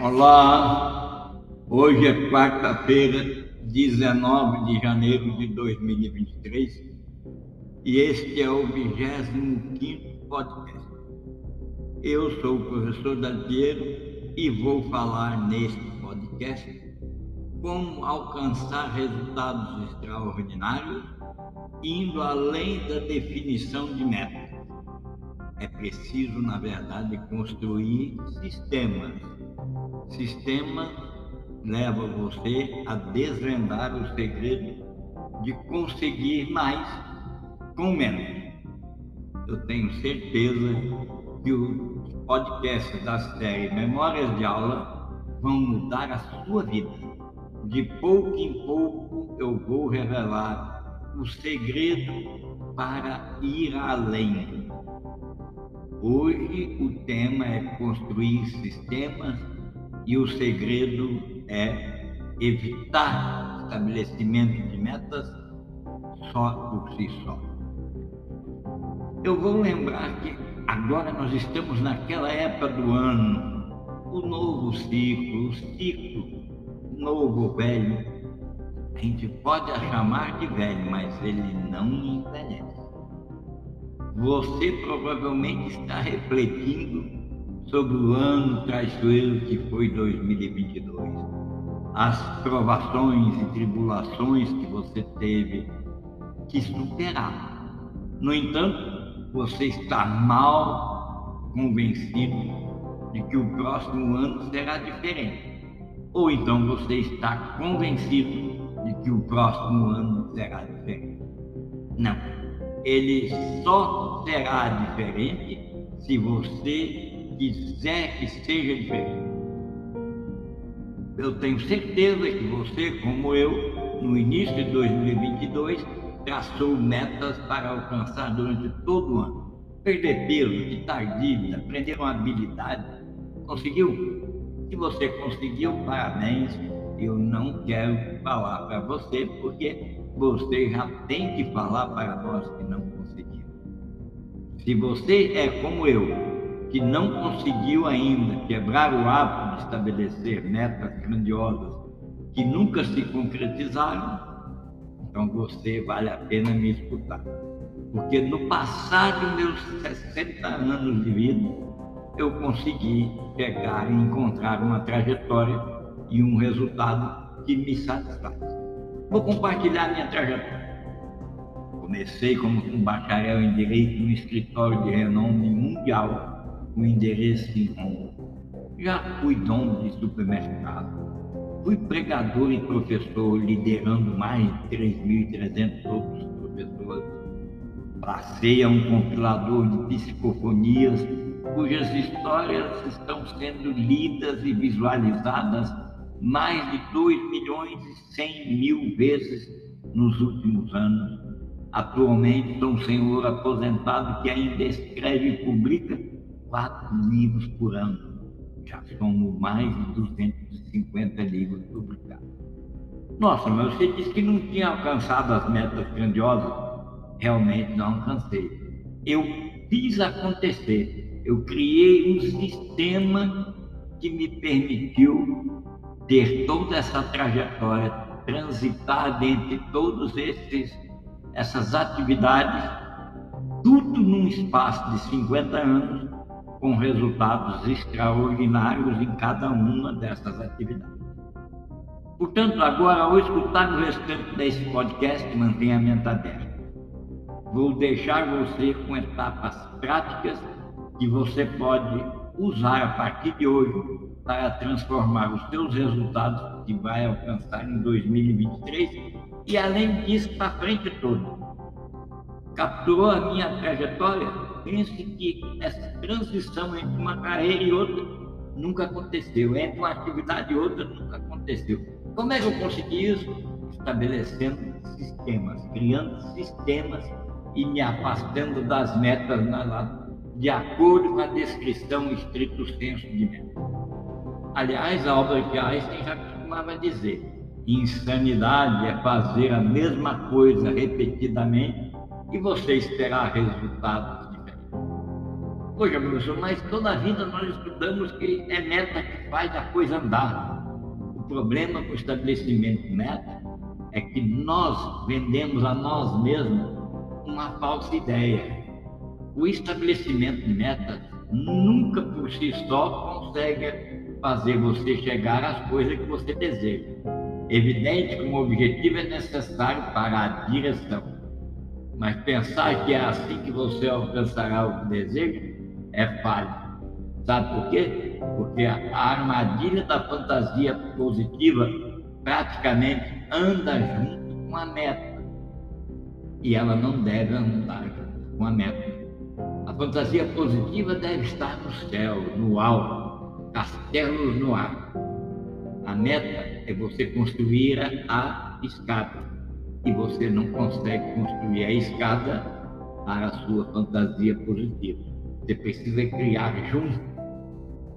Olá, hoje é quarta-feira, 19 de janeiro de 2023 e este é o 25 podcast. Eu sou o professor Dalpiero e vou falar neste podcast como alcançar resultados extraordinários indo além da definição de metas. É preciso, na verdade, construir sistemas. Sistema leva você a desvendar o segredo de conseguir mais com menos. Eu tenho certeza que os podcasts da série Memórias de Aula vão mudar a sua vida. De pouco em pouco eu vou revelar o segredo para ir além. Hoje o tema é construir sistemas e o segredo é evitar estabelecimento de metas só por si só. Eu vou lembrar que agora nós estamos naquela época do ano, o novo ciclo, o ciclo novo velho. A gente pode chamar de velho, mas ele não envelhece. Você provavelmente está refletindo sobre o ano traiçoeiro que foi 2022, as provações e tribulações que você teve que superar. No entanto, você está mal convencido de que o próximo ano será diferente. Ou então você está convencido de que o próximo ano será diferente. Não. Ele só será diferente se você quiser que seja diferente. Eu tenho certeza que você, como eu, no início de 2022, traçou metas para alcançar durante todo o ano. Perder peso, quitar dívida, aprender uma habilidade. Conseguiu? Se você conseguiu, parabéns. Eu não quero falar para você, porque você já tem que falar para nós que não conseguimos. Se você é como eu, que não conseguiu ainda quebrar o hábito de estabelecer metas grandiosas que nunca se concretizaram, então você vale a pena me escutar. Porque no passado, meus 60 anos de vida, eu consegui pegar e encontrar uma trajetória e um resultado que me satisfaz. Vou compartilhar minha trajetória. Comecei como um bacharel em Direito no escritório de renome mundial, com endereço em Roma. Já fui dono de supermercado, Fui pregador e professor, liderando mais de 3.300 outros professores. Passei a um compilador de psicofonias, cujas histórias estão sendo lidas e visualizadas mais de 2 milhões e 100 mil vezes nos últimos anos. Atualmente sou um senhor aposentado que ainda escreve e publica quatro livros por ano já somos mais de 250 livros publicados. Nossa, mas você disse que não tinha alcançado as metas grandiosas. Realmente não alcancei. Eu fiz acontecer. Eu criei um sistema que me permitiu ter toda essa trajetória, transitar dentre todos esses essas atividades, tudo num espaço de 50 anos, com resultados extraordinários em cada uma dessas atividades. Portanto, agora, ao escutar o restante desse podcast, mantenha a mente aberta. Vou deixar você com etapas práticas que você pode usar a partir de hoje para transformar os seus resultados que vai alcançar em 2023 e, além disso, para frente todo. Capturou a minha trajetória? Pense que essa transição entre uma carreira e outra nunca aconteceu, entre uma atividade e outra nunca aconteceu. Como é que eu consegui isso? Estabelecendo sistemas, criando sistemas e me afastando das metas de acordo com a descrição estrito senso de meta. Aliás, a obra de Einstein já costumava dizer: insanidade é fazer a mesma coisa repetidamente e você esperar resultados Poxa, professor, mas toda a vida nós estudamos que é meta que faz a coisa andar. O problema com o estabelecimento de meta é que nós vendemos a nós mesmos uma falsa ideia. O estabelecimento de metas nunca por si só consegue fazer você chegar às coisas que você deseja. Evidente que um objetivo é necessário para a direção, mas pensar que é assim que você alcançará o que deseja é falho. Sabe por quê? Porque a armadilha da fantasia positiva praticamente anda junto com a meta. E ela não deve andar junto com a meta. A fantasia positiva deve estar no céu, no alto, castelos no ar. A meta é você construir a escada. E você não consegue construir a escada para a sua fantasia positiva. Você precisa criar junto.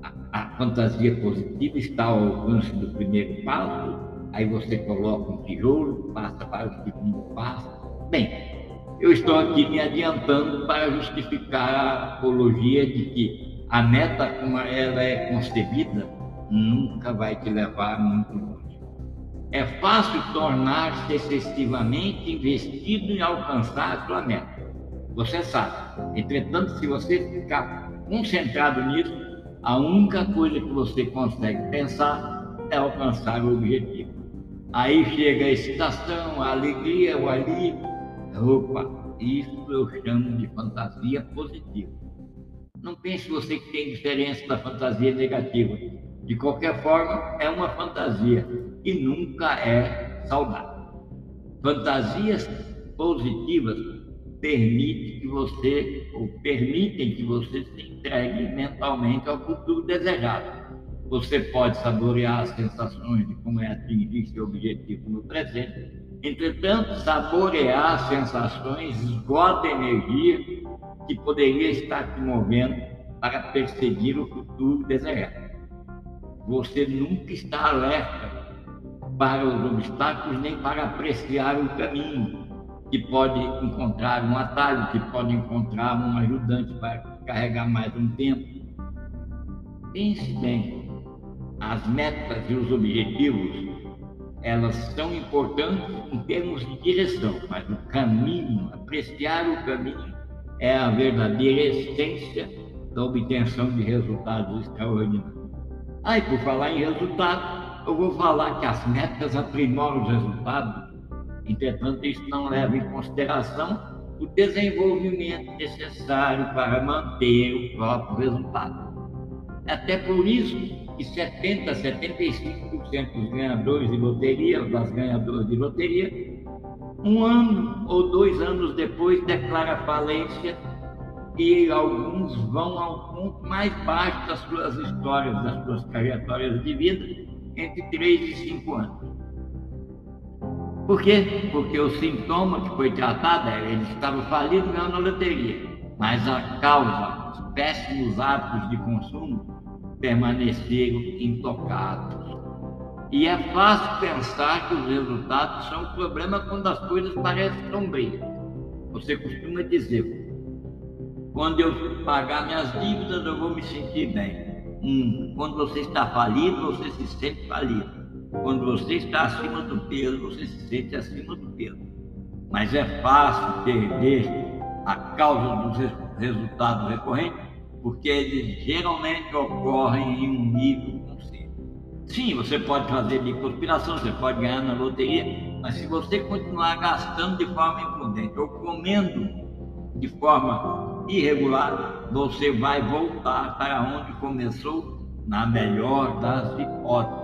A, a fantasia positiva está ao alcance do primeiro passo, aí você coloca um tijolo, passa para o segundo passo. Bem, eu estou aqui me adiantando para justificar a apologia de que a meta como ela é concebida nunca vai te levar muito longe. É fácil tornar-se excessivamente investido em alcançar a sua meta. Você sabe. Entretanto, se você ficar concentrado nisso, a única coisa que você consegue pensar é alcançar o objetivo. Aí chega a excitação, a alegria, o alívio. Opa, isso eu chamo de fantasia positiva. Não pense você que tem diferença da fantasia negativa. De qualquer forma, é uma fantasia e nunca é saudável. Fantasias positivas permite que você, ou permitem que você se entregue mentalmente ao futuro desejado. Você pode saborear as sensações de como é atingir seu objetivo no presente. Entretanto, saborear as sensações esgota energia que poderia estar te movendo para perseguir o futuro desejado. Você nunca está alerta para os obstáculos nem para apreciar o caminho que pode encontrar um atalho, que pode encontrar um ajudante para carregar mais um tempo. Pense bem, as metas e os objetivos, elas são importantes em termos de direção, mas o caminho, apreciar o caminho, é a verdadeira essência da obtenção de resultados extraordinários. Aí, por falar em resultados, eu vou falar que as metas aprimoram os resultados Entretanto, isso não leva em consideração o desenvolvimento necessário para manter o próprio resultado. Até por isso que 70% a 75% dos ganhadores de loteria, das ganhadoras de loteria, um ano ou dois anos depois declara falência e alguns vão ao ponto mais baixo das suas histórias, das suas trajetórias de vida, entre 3 e 5 anos. Por quê? Porque o sintoma que foi tratado era ele estava falido ganhando na loteria, mas a causa, os péssimos hábitos de consumo, permaneceram intocados. E é fácil pensar que os resultados são um problema quando as coisas parecem sombrias. Você costuma dizer: quando eu pagar minhas dívidas, eu vou me sentir bem. Hum, quando você está falido, você se sente falido. Quando você está acima do peso, você se sente acima do peso. Mas é fácil perder a causa dos resultados recorrentes, porque eles geralmente ocorrem em um nível consciente. Sim, você pode fazer de conspiração, você pode ganhar na loteria, mas se você continuar gastando de forma imprudente ou comendo de forma irregular, você vai voltar para onde começou, na melhor das hipóteses.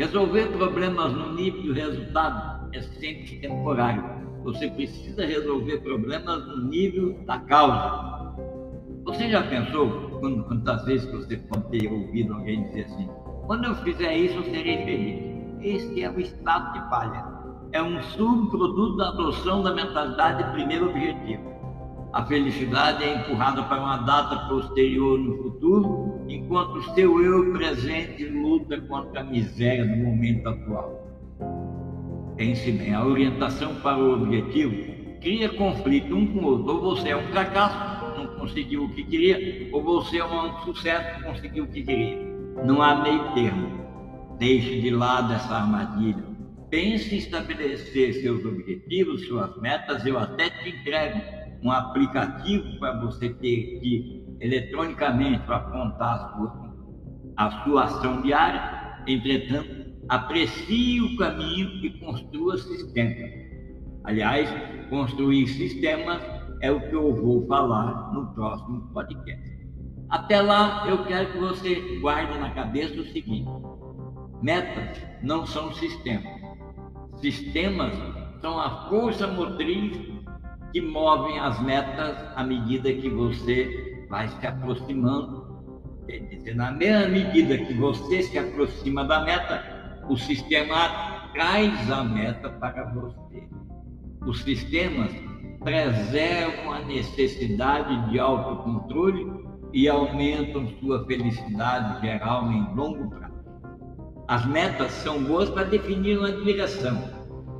Resolver problemas no nível do resultado é sempre temporário. Você precisa resolver problemas no nível da causa. Você já pensou, quando, quantas vezes você pode ter ouvido alguém dizer assim: quando eu fizer isso, eu serei feliz? Esse é o estado de falha. É um subproduto da adoção da mentalidade de primeiro objetivo. A felicidade é empurrada para uma data posterior no futuro, enquanto o seu eu presente luta contra a miséria do momento atual. Pense bem, a orientação para o objetivo cria conflito um com o outro. Ou você é um fracasso, não conseguiu o que queria, ou você é um sucesso conseguiu o que queria. Não há meio termo. Deixe de lado essa armadilha. Pense em estabelecer seus objetivos, suas metas. Eu até te entrego um aplicativo para você ter que eletronicamente apontar a sua, a sua ação diária. Entretanto, aprecie o caminho e construa sistemas. Aliás, construir sistemas é o que eu vou falar no próximo podcast. Até lá, eu quero que você guarde na cabeça o seguinte: metas não são sistemas. Sistemas são a força motriz que movem as metas à medida que você vai se aproximando. Quer dizer, na mesma medida que você se aproxima da meta, o sistema traz a meta para você. Os sistemas preservam a necessidade de autocontrole e aumentam sua felicidade geral em longo prazo. As metas são boas para definir uma direção,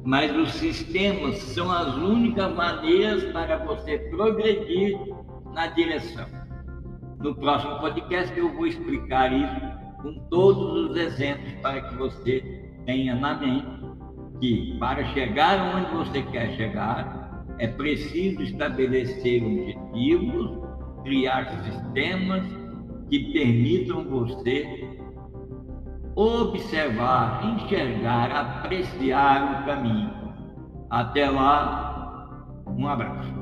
mas os sistemas são as únicas maneiras para você progredir na direção. No próximo podcast eu vou explicar isso com todos os exemplos para que você tenha na mente que para chegar onde você quer chegar é preciso estabelecer objetivos, criar sistemas que permitam você observar, enxergar, apreciar o caminho. Até lá, um abraço.